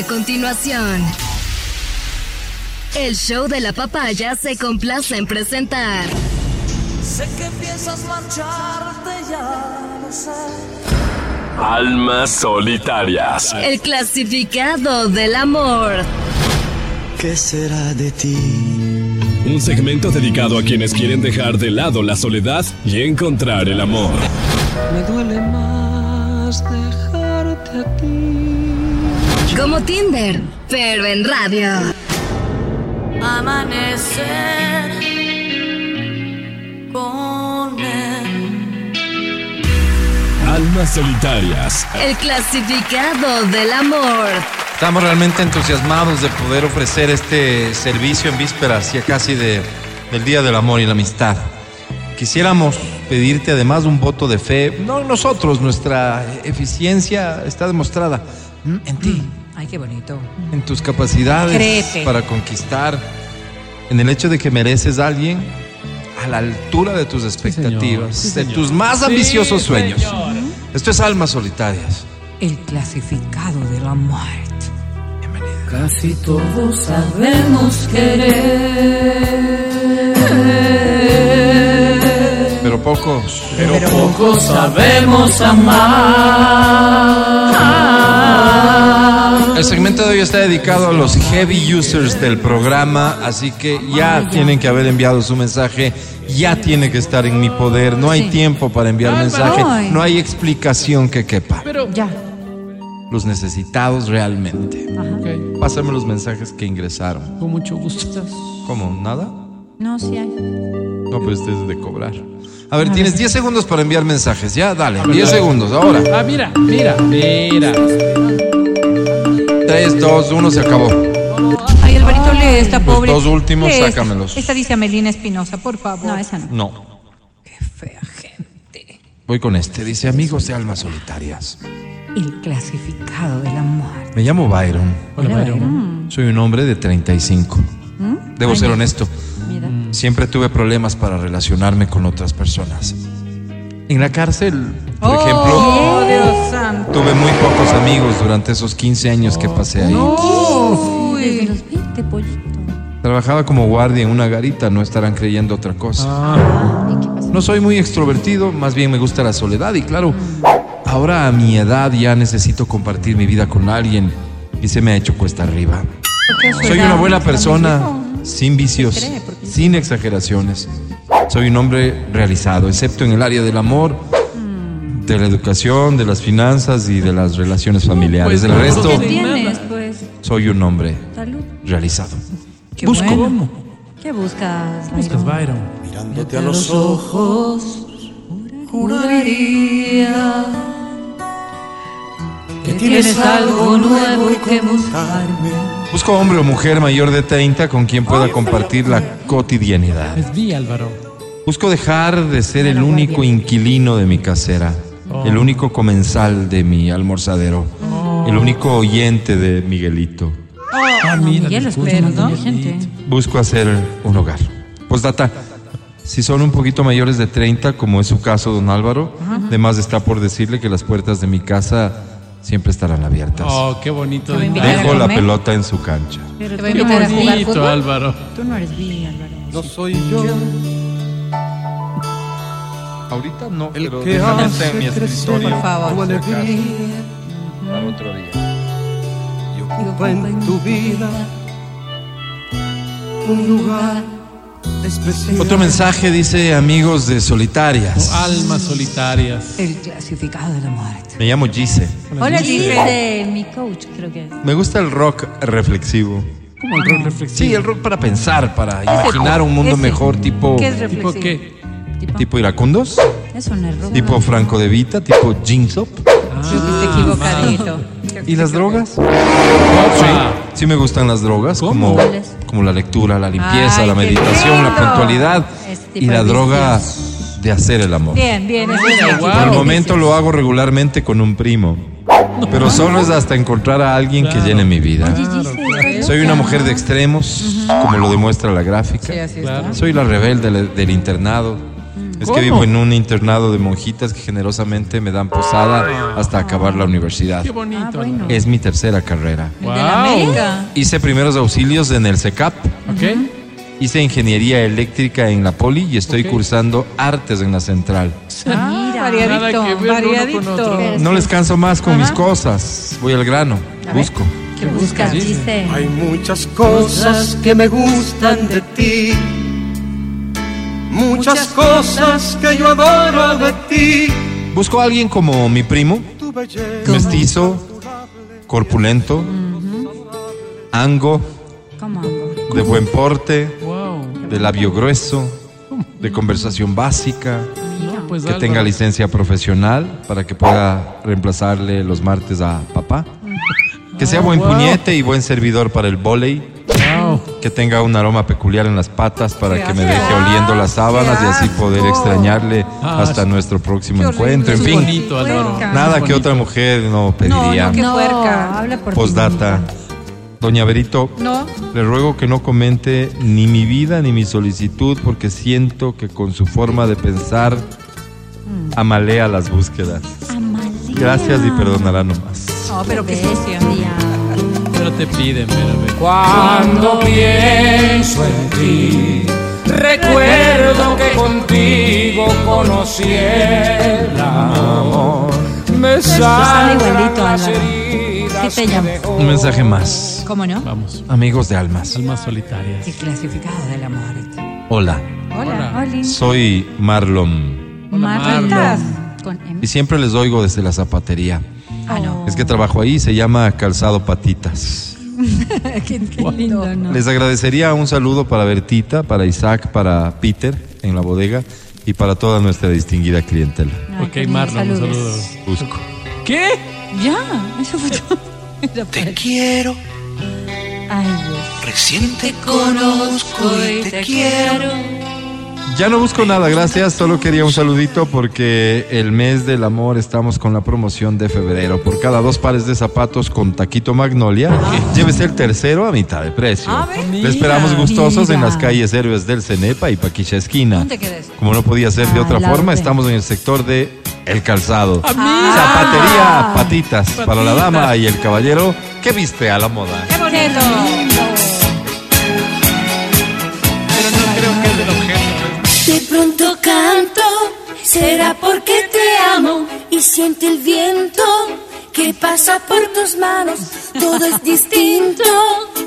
A continuación, el show de la papaya se complace en presentar. Sé que piensas marcharte, ya sé. Almas solitarias. El clasificado del amor. ¿Qué será de ti? Un segmento dedicado a quienes quieren dejar de lado la soledad y encontrar el amor. Me duele más aquí. Como Tinder, pero en radio. Amanecer con él. Almas solitarias. El clasificado del amor. Estamos realmente entusiasmados de poder ofrecer este servicio en vísperas ya casi de, del Día del Amor y la Amistad. Quisiéramos pedirte además un voto de fe. No nosotros, nuestra eficiencia está demostrada mm, en ti, Ay, qué bonito. en tus capacidades Créete. para conquistar, en el hecho de que mereces a alguien a la altura de tus expectativas, de tus más ambiciosos sueños. Esto es Almas Solitarias. El clasificado de la muerte. Casi todos sabemos querer. Pero pocos. Pero pocos sabemos amar. El segmento de hoy está dedicado a los heavy users del programa, así que ya tienen que haber enviado su mensaje, ya tiene que estar en mi poder, no hay Sí. tiempo para enviar mensaje, no hay explicación que quepa. Ya. Los necesitados realmente. Ajá. Pásame los mensajes que ingresaron. Con mucho gusto. ¿Cómo? ¿Nada? No, sí hay. No, pues este es de cobrar. A ver, tienes 10 segundos para enviar mensajes, ya, dale, 10 segundos, ahora. Ah, mira, mira, mira. 3, 2, 1, se acabó. Ay, Alvarito, lee esta Los pobre. dos últimos, Lee esta. sácamelos. Esta dice Amelina Espinosa, por favor. No, esa no. No, Qué fea gente. voy con este, dice amigos de almas solitarias. El clasificado de la muerte. Me llamo Byron. Hola, Byron. Soy un hombre de 35. Debo ser honesto. Mira. Siempre tuve problemas para relacionarme con otras personas. En la cárcel, por Oh, ejemplo, Dios santo. tuve muy pocos amigos durante esos 15 años que pasé ahí. Desde los 20, pollito. Trabajaba como guardia en una garita, no estarán creyendo otra cosa. ¿Y qué pasó? No soy muy extrovertido, más bien me gusta la soledad y claro, ahora a mi edad ya necesito compartir mi vida con alguien y se me ha hecho cuesta arriba. Soy una buena persona, sin vicios, sin exageraciones. Soy un hombre realizado, excepto en el área del amor, Mm. de la educación, de las finanzas y de las relaciones familiares. pues, Del no, resto, ¿Qué no. tienes, pues? soy un hombre Salud. realizado. Qué Busco. bueno. ¿Qué buscas, Buscas Byron? Byron. Mirándote a los ojos, Juraría que tienes algo nuevo que mostrarme. Busco hombre o mujer mayor de 30 con quien pueda compartir la cotidianidad. Es vi, Álvaro. Busco dejar de ser el único inquilino de mi casera, el único comensal de mi almorzadero, el único oyente de Miguelito. Ah, mira. Miguel, ¿no? Miguelito. Gente. Busco hacer un hogar. Postdata, si son un poquito mayores de 30, como es su caso, don Álvaro, además está por decirle que las puertas de mi casa siempre estarán abiertas. Oh, qué bonito. Dejo la pelota en su cancha. Pero Qué te voy a invitar a jugar bonito, fútbol. Álvaro. Tú no eres bi, Álvaro. No soy yo. Ahorita no, El pero que déjame hacer mi escritorio. Por favor. tu Para otro día. y ocupa en tu vida un lugar especial. Otro mensaje dice amigos de solitarias. Almas solitarias. El clasificado de la muerte. Me llamo Gise. Hola, dice de mi coach, creo que es. Me gusta el rock reflexivo. Como el rol reflexivo. Sí, el rock para pensar, para imaginar un mundo Ese. mejor, tipo ¿Qué es ¿Tipo reflexivo? qué? ¿Tipo? tipo iracundos, Eso no es rock. tipo Franco de Vita, tipo Jinsop. Creo que está equivocadito. ¿Y las drogas? Opa. Sí me gustan las drogas, como, ¿Cuáles? como la lectura, la limpieza, Ay, la qué meditación, la lindo. puntualidad Ese tipo y la de droga de hacer el amor. Bien, bien, eso es Mira, bien. Por el momento lo hago regularmente con un primo, pero solo es hasta encontrar a alguien que llene mi vida. Soy una mujer de extremos, como lo demuestra la gráfica. Sí, así Claro. está. Soy la rebelde del internado. Es ¿Cómo? que vivo en un internado de monjitas que generosamente me dan posada hasta acabar la universidad. Qué bonito. Ah, bueno. Es mi tercera carrera. El de la América. Hice primeros auxilios en el CECAP, ¿Ok? hice ingeniería eléctrica en la Poli y estoy cursando artes en la central. Ah, variadito, variadito. otro. No les canso más con Ajá. mis cosas. Voy al grano, A busco. ¿Qué buscas? Dice. Hay muchas cosas que me gustan de ti. Muchas cosas que yo adoro de ti. Busco a alguien como mi primo, mestizo, corpulento, ango, ¿Cómo hago? de buen porte, Wow. de labio grueso, de conversación básica, No, pues que tenga licencia profesional para que pueda reemplazarle los martes a papá. Que sea buen wow. puñete y buen servidor para el volei. Que tenga un aroma peculiar en las patas para que me deje oliendo las sábanas y así poder extrañarle Ah, hasta nuestro próximo encuentro. En fin, nada que otra mujer no pediría. no, qué No, puerca. habla por. Postdata. Doña Berito, No. le ruego que no comente ni mi vida ni mi solicitud porque siento que con su forma de pensar amalea las búsquedas. Gracias y perdonará nomás. No, pero qué sucio. Te piden, pero. Cuando pienso en ti, recuerdo que contigo conocí el amor. Me Sale igualito, heridas ¿Qué te llamo? Un mensaje más. ¿Cómo no? Vamos. Amigos de almas. Almas solitarias. El clasificado del amor. Hola, Hola, Hola. Soy Marlon Hola, Martas. Con M. y siempre les oigo desde la zapatería. Ah, no. Es que trabajo ahí, se llama Calzado Patitas. qué, qué lindo, ¿no? Les agradecería un saludo para Bertita, para Isaac, para Peter en la bodega y para toda nuestra distinguida clientela. Ay, Ok, Marlon, un saludos. saludo. Busco. ¿Qué? Ya, eso fue todo. Te quiero, Ay, Dios. recién te conozco y te quiero. Ya no busco nada, gracias. Solo quería un saludito porque el mes del amor estamos con la promoción de febrero. Por cada dos pares de zapatos con taquito magnolia, llévese el tercero a mitad de precio. A ver. Le esperamos gustosos en las calles Héroes del Cenepa y Paquicha Esquina. Como no podía ser de Ah, otra forma, estamos en el sector de El Calzado. Ah. Zapatería, patitas, para la Patitas. dama y el caballero que viste a la moda. ¡Qué bonito! Será porque te amo y siente el viento que pasa por tus manos. Todo es distinto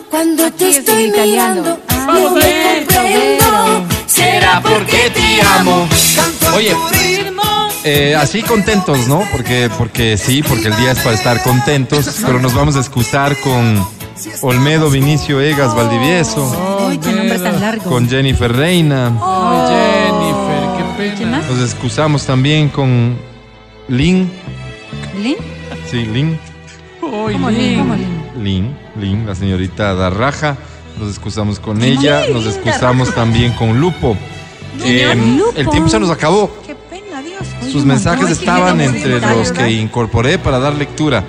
cuando te es estoy italiano. mirando. Ah, no me Roberto, comprendo. Será porque te amo. Oye, eh, así contentos, ¿no? Porque, porque sí, porque el día es para estar contentos, pero nos vamos a excusar con Olmedo Vinicio Egas Valdivieso, Uy, qué nombre tan largo. con Jennifer Reina. Jennifer, Nos excusamos también con Lin, ¿Lin? sí, Lin, ¿Cómo Lin? Lin. ¿Cómo Lin? Lin, Lin, la señorita Darraja. Nos excusamos con ella, nos excusamos también con Lupo. Eh, Lupo. el tiempo se nos acabó. Qué pena, Dios. Oye, Sus mensajes estaban entre los que incorporé para dar lectura,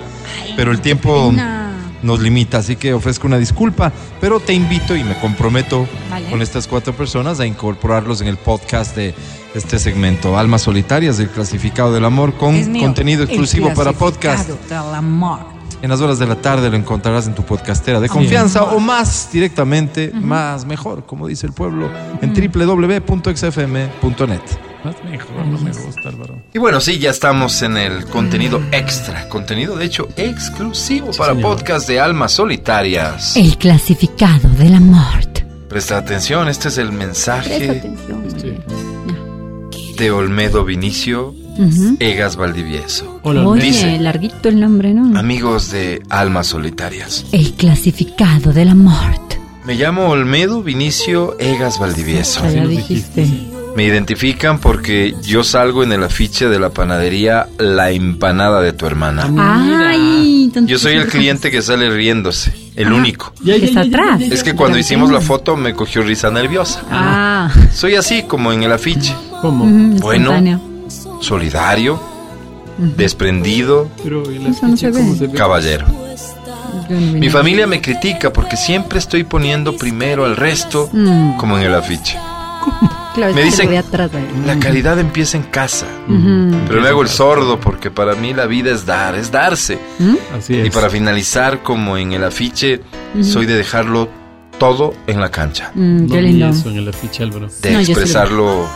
pero el tiempo pena. Nos limita, así que ofrezco una disculpa, pero te invito y me comprometo Vale. con estas cuatro personas a incorporarlos en el podcast de este segmento, Almas Solitarias del Clasificado del Amor, con contenido exclusivo para podcast. del amor. En las horas de la tarde lo encontrarás en tu podcastera de confianza o más directamente, más mejor, como dice el pueblo, en www.xfm.net. Más mejor, no me gusta, Álvaro. Y bueno, sí, ya estamos en el contenido extra, contenido de hecho exclusivo para señor. podcast de almas solitarias. El clasificado del amor. Presta atención, este es el mensaje Sí. de Olmedo Vinicio Egas Valdivieso. Hola, Oye, Olmedo. Dice- larguito el nombre, ¿no? Amigos de almas solitarias. El clasificado del amor. Me llamo Olmedo Vinicio Egas Valdivieso. Ya dijiste. Me identifican porque yo salgo en el afiche de la panadería La Empanada de tu hermana. Ay, Yo soy el cliente que sale riéndose, el único. Ya, ya, Está atrás. Es que cuando hicimos la foto me cogió risa nerviosa. Ah, Soy así como en el afiche. ¿Cómo? Bueno. Solidario, desprendido, caballero. Mi familia me critica porque siempre estoy poniendo primero al resto Mm. como en el afiche. Claro, Me dicen- de atrás. ahí. La caridad empieza en casa. Pero me hago el sordo porque para mí la vida es dar, es darse. Así es. Y para finalizar, como en el afiche, soy de dejarlo todo en la cancha. Mm, qué lindo. eso en el afiche, Álvaro. De No, expresarlo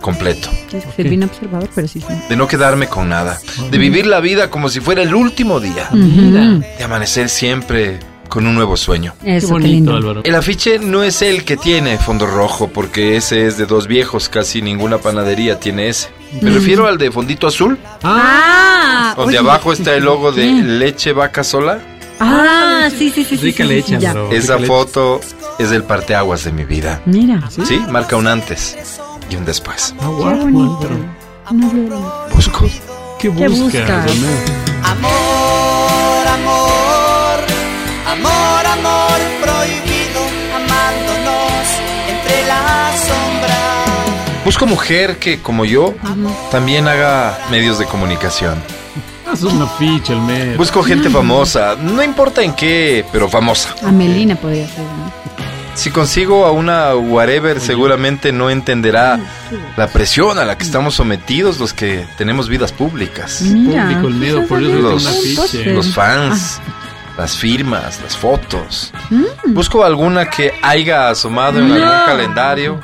completo. Es bien observador, pero sí. sí. De no quedarme con nada. De vivir la vida como si fuera el último día. De amanecer siempre con un nuevo sueño. Eso, qué, bonito, lindo. Álvaro. El afiche no es el que tiene fondo rojo, porque ese es de dos viejos, casi ninguna panadería tiene ese. Me refiero al de fondito azul, Ah, donde oye, abajo está el logo de bien. leche vaca sola. Ah, sí, sí, sí. sí, Rica sí, sí, leche. Esa Rica leche. foto es el parteaguas de mi vida. Mira. ¿Sí? Marca un antes y un después. Ah, Qué bonito. Busco. ¿Qué ¿Qué buscas, amor, amor, amor prohibido, amándonos entre la sombra. Busco mujer que, como yo, también haga medios de comunicación. Haz una ficha, el mes. Busco gente famosa, no importa en qué, pero famosa. Amelina podría ser. ¿no? Si consigo a una whatever, seguramente no entenderá la presión a la que estamos sometidos los que tenemos vidas públicas. Mira. Público Olmedo, por eso. Los fans, las firmas, las fotos. Mm. Busco alguna que haya asomado en algún calendario,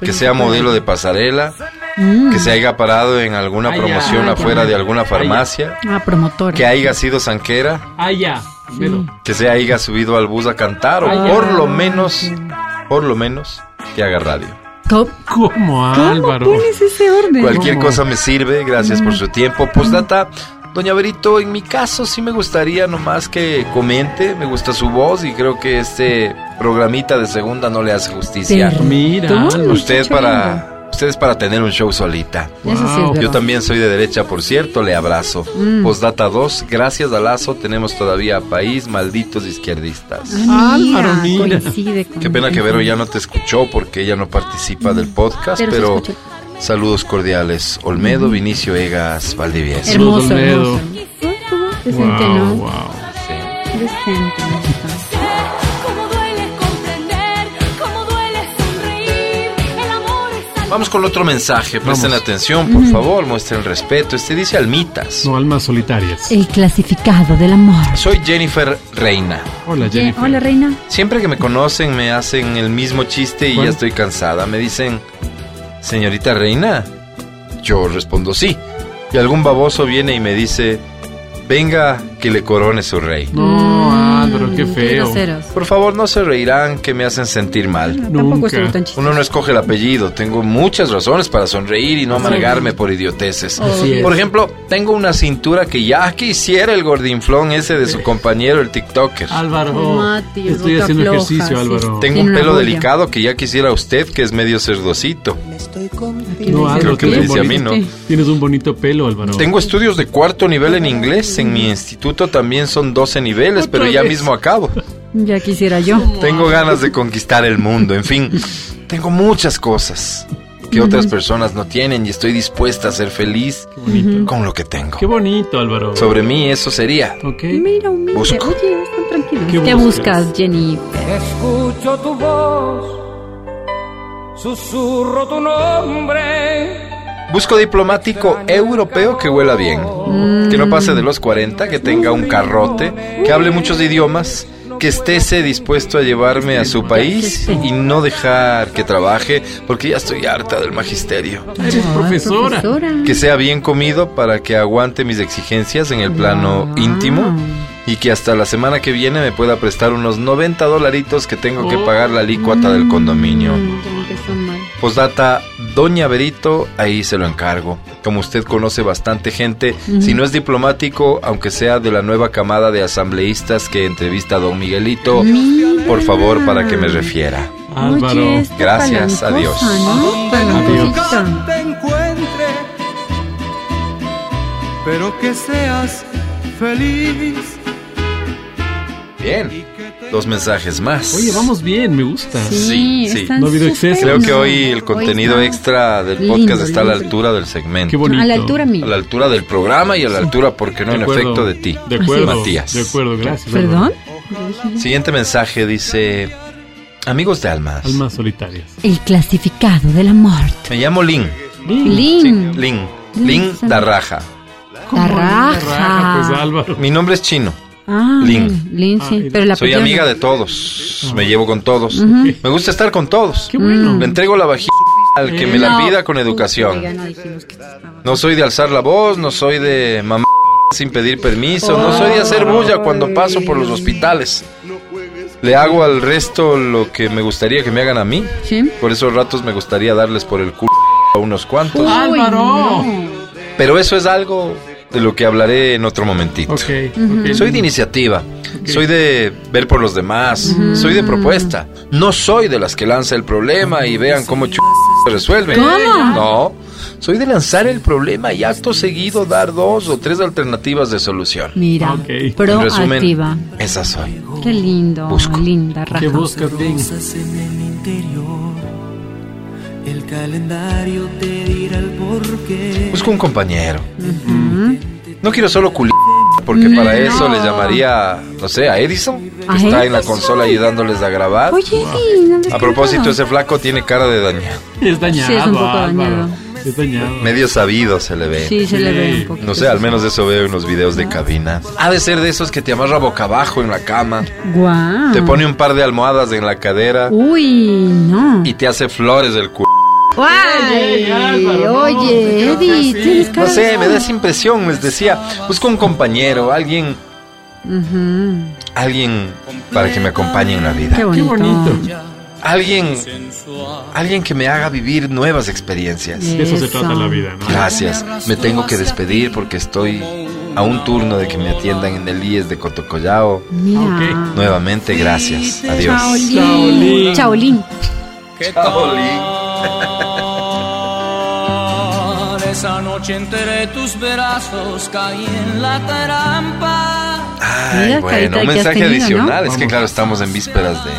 que sea modelo de pasarela, Mm. que se haya parado en alguna Ay, promoción ya. afuera de alguna farmacia, Ah, promotora. Mm. que haya sido zanquera, Ah, ya. Que se haya subido al bus a cantar o por ya. lo menos, por lo menos, que haga radio. ¿Cómo, ¿Cómo, ¿Cómo Álvaro? pones ese orden? Cualquier ¿Cómo? cosa me sirve, gracias por su tiempo. Postdata, doña Berito, en mi caso sí me gustaría nomás que comente, me gusta su voz y creo que este programita de segunda no le hace justicia. Pero- Mira. Usted para, usted es para tener un show solita. Wow. Yo también soy de derecha, por cierto, le abrazo. Mm. Postdata 2, gracias a Lazo tenemos todavía país, malditos izquierdistas. Ah, mira, Álvaro, mira. Qué pena que Vero ya no te escuchó porque ella no participa del podcast, Pero. Saludos cordiales. Olmedo, Vinicio Egas, Valdivieso. Hermoso, Olmedo. Decente, Wow, ¿no? wow. Decente. me gusta. Cómo duele comprender, cómo duele sonreír. El amor es algo Vamos con otro mensaje, presten Vamos. atención, por favor, muestren respeto. Este dice Almitas. No, almas solitarias. El clasificado del amor. Soy Jennifer Reina. Hola, Jennifer. Hola, reina. Siempre que me conocen me hacen el mismo chiste y ¿Cuál? ya estoy cansada. Me dicen, señorita Reina. Yo respondo sí. Y algún baboso viene y me dice, venga que le corone su rey. No, Álvaro, qué Mm, feo. groseros. Por favor, no se reirán que me hacen sentir mal. Tampoco Nunca. tan. Uno no escoge el apellido, tengo muchas razones para sonreír y no amargarme por idioteces. Así es. Por ejemplo, tengo una cintura que ya quisiera el gordinflón ese de su compañero, el TikToker. Álvaro, Mati, estoy haciendo floja, ejercicio, sí. Álvaro. Tengo Tiene un pelo delicado que ya quisiera usted, que es medio cerdocito. No, Álvaro, que me tienes un dice a mí, bonito- ¿no? Tienes un bonito pelo, Álvaro. Tengo estudios de cuarto nivel en inglés. En mi instituto también son 12 niveles, pero ya vez. mismo acabo. Ya quisiera yo. Tengo ganas de conquistar el mundo. En fin, tengo muchas cosas que otras personas no tienen y estoy dispuesta a ser feliz con lo que tengo. Qué bonito, Álvaro. Sobre mí eso sería. Ok. Mira, humilde. Busco. Oye, están tranquilos. ¿Qué ¿Qué, buscas? buscas, Jenny? Escucho tu voz, susurro tu nombre. Busco diplomático europeo que huela bien, que no pase de los 40, que tenga un carrote, que hable muchos idiomas, que estése dispuesto a llevarme a su país y no dejar que trabaje, porque ya estoy harta del magisterio. Eres profesora. Que sea bien comido para que aguante mis exigencias en el plano íntimo y que hasta la semana que viene me pueda prestar unos 90 dolaritos que tengo que pagar la alícuota del condominio. Postdata, Doña Berito, ahí se lo encargo. Como usted conoce bastante gente, si no es diplomático, aunque sea de la nueva camada de asambleístas que entrevista a Don Miguelito, por favor, para que me refiera. Álvaro. Oye, Gracias, adiós. ¿no? Adiós. Palancosita. te encuentre, pero que seas feliz. Bien, dos mensajes más. Oye, vamos bien, me gusta. Sí, sí. No ha habido exceso. Creo que hoy el contenido extra del lindo, podcast está a la altura del Qué segmento. bonito. A la altura A mía. la altura del programa y a la altura, porque no, De en acuerdo. efecto, de ti. De acuerdo. Matías. De acuerdo, gracias. ¿Perdón? Siguiente mensaje dice, Amigos de almas. Almas solitarias. El clasificado de la muerte. Me llamo Lin. Lin. Sí, Lin. Lin Darraja. La raja. Raja, pues Álvaro. Mi nombre es chino. Ah, Lin. Lin, sí. Ah, pero la Soy amiga no. de todos. Me llevo con todos. Me gusta estar con todos. Qué bueno. Le entrego la vajilla al que me la pida con educación. no soy de alzar la voz, no soy de mamá sin pedir permiso, no soy de hacer bulla cuando paso por los hospitales. Le hago al resto lo que me gustaría que me hagan a mí. ¿Sí? Por esos ratos me gustaría darles por el culo a unos cuantos. Álvaro. Pero eso es algo de lo que hablaré en otro momentito. Ok, ok. Soy de iniciativa, soy de ver por los demás, soy de propuesta. No soy de las que lanza el problema y vean cómo ch se resuelve. ¿Cómo? No, soy de lanzar el problema y acto seguido dar dos o tres alternativas de solución. Mira, proactiva. resumen, esa soy. Qué lindo, Busco. linda raja. ¿Qué buscas, el calendario te dirá el porqué. Busco un compañero. No quiero solo culi porque para eso le llamaría, no sé, a Edison, que ¿A está en la consola ayudándoles a grabar. Oye, sí, no me A propósito, ese flaco tiene cara de dañado. Es dañado, Sí, es un poco dañado. Es dañado. Medio sabido se le ve. Sí, se le ve un poquito. No sé, al menos eso veo en los videos de cabina. Ha de ser de esos que te amarra boca abajo en la cama, Guau. te pone un par de almohadas en la cadera Uy, no. y te hace flores del culo. Guay. Álvaro, Oye, no Eddie, tienes cara No sé, me da esa impresión, les decía, busco un compañero, alguien, alguien para que me acompañe en la vida. Qué bonito. bonito. Alguien, alguien que me haga vivir nuevas experiencias. De eso se trata la vida, ¿no? Gracias, me tengo que despedir porque estoy a un turno de que me atiendan en el IES de Cotocollao. Mira. Ok. Nuevamente, gracias. Adiós. Chaolín. Chaolín. Esa noche entre tus brazos caí en la trampa. Ay, Mira, bueno, carita, un mensaje tenido, adicional. ¿no? Es que claro, estamos en vísperas de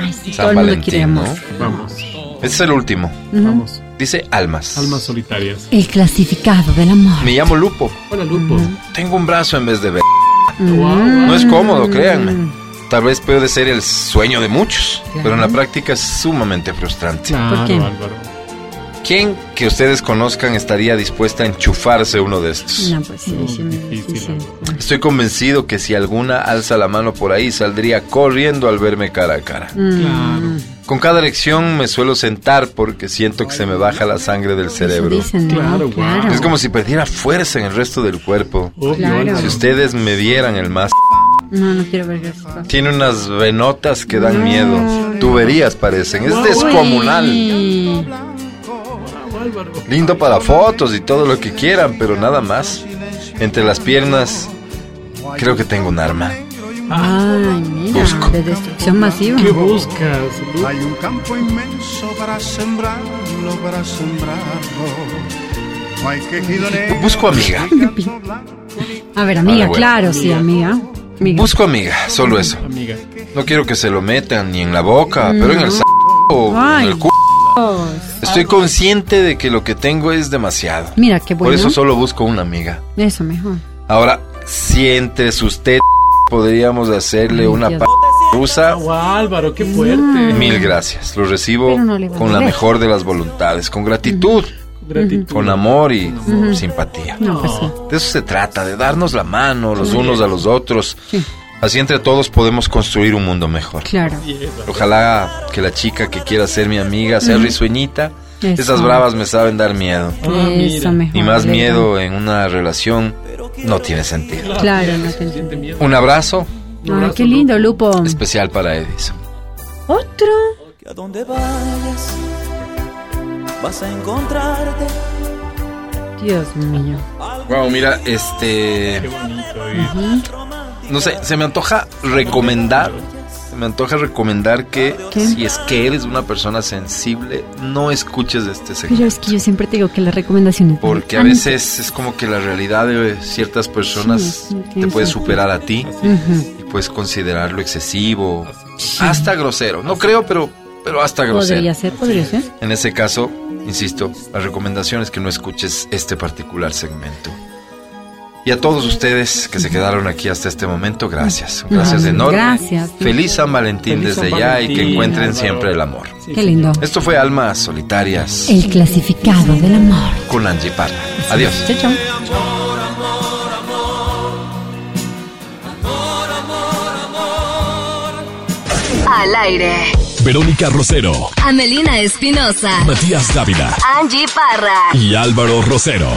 Ay, sí, San Valentín. ¿no? Vamos. Este es el último. Vamos. Dice Almas. Almas solitarias. El clasificado del amor. Me llamo Lupo. Hola, Lupo. Tengo un brazo en vez de ver. Wow. No es cómodo, créanme. Tal vez puede ser el sueño de muchos, pero en la práctica es sumamente frustrante. Claro, ¿Por qué? Álvaro. ¿Quién que ustedes conozcan estaría dispuesta a enchufarse uno de estos? No, pues sí, sí, sí, difícil, sí, sí. Estoy convencido que si alguna alza la mano por ahí, saldría corriendo al verme cara a cara. Mm. Claro. Con cada elección me suelo sentar porque siento que se me baja la sangre del cerebro. dicen, ¿no? Claro, claro. Es como si perdiera fuerza en el resto del cuerpo. Obvio, Claro. Si ustedes me vieran el más... No, no quiero ver eso. Tiene unas venotas que dan miedo. Tuberías parecen. Es descomunal. Uy. Lindo para fotos y todo lo que quieran, pero nada más. Entre las piernas, creo que tengo un arma. Ay, mira, Busco. de destrucción masiva. ¿Qué buscas? Hay un campo inmenso para sembrarlo, para sembrarlo. Busco amiga. A ver, amiga, Ah, bueno. claro, sí, amiga. amiga. Busco amiga, solo eso. Amiga. No quiero que se lo metan ni en la boca, pero en el s o en Ay. el cu. Estoy consciente de que lo que tengo es demasiado. Mira, qué bueno. Por eso solo busco una amiga. Eso mejor. Ahora, si entre sus tetas podríamos hacerle Ay, una p rusa, Wow, Álvaro, qué fuerte. mil gracias. Lo recibo no con la mejor de las voluntades, con gratitud, Gratitud. con amor y simpatía. No, pues sí. De eso se trata, de darnos la mano los unos a los otros. Sí. Así entre todos podemos construir un mundo mejor. Claro. Ojalá que la chica que quiera ser mi amiga sea risueñita. Eso. Esas bravas me saben dar miedo. Ah, Eso mira. mejor. Y más miedo en una relación no tiene sentido. Claro, no Siente miedo. Un abrazo Ay, qué lindo, Lupo. especial para Edison. Otro. A donde vayas vas a encontrarte. Dios mío. Wow, mira, este. Qué bonito. y- No sé, se me antoja recomendar. Se me antoja recomendar que ¿Qué? si es que eres una persona sensible, no escuches este segmento. Pero es que yo siempre te digo que las recomendaciones. de Porque a veces es como que la realidad de ciertas personas Sí, sí, te puede superar a ti y puedes considerarlo excesivo, hasta grosero. No creo, pero, pero hasta grosero. Podría ser, podría ser. En ese caso, insisto, la recomendación es que no escuches este particular segmento. Y a todos ustedes que se quedaron aquí hasta este momento, gracias. Gracias Ujú, enorme. gracias. Feliz San Valentín Feliz desde San ya y que encuentren Álvaro. siempre el amor. Qué lindo. Esto fue Almas Solitarias El clasificado del amor. con Angie Parra. Adiós. Chao, chao. Al aire. Verónica Rosero, Amelina Espinosa. Matías Dávila Angie Parra. y Álvaro Rosero.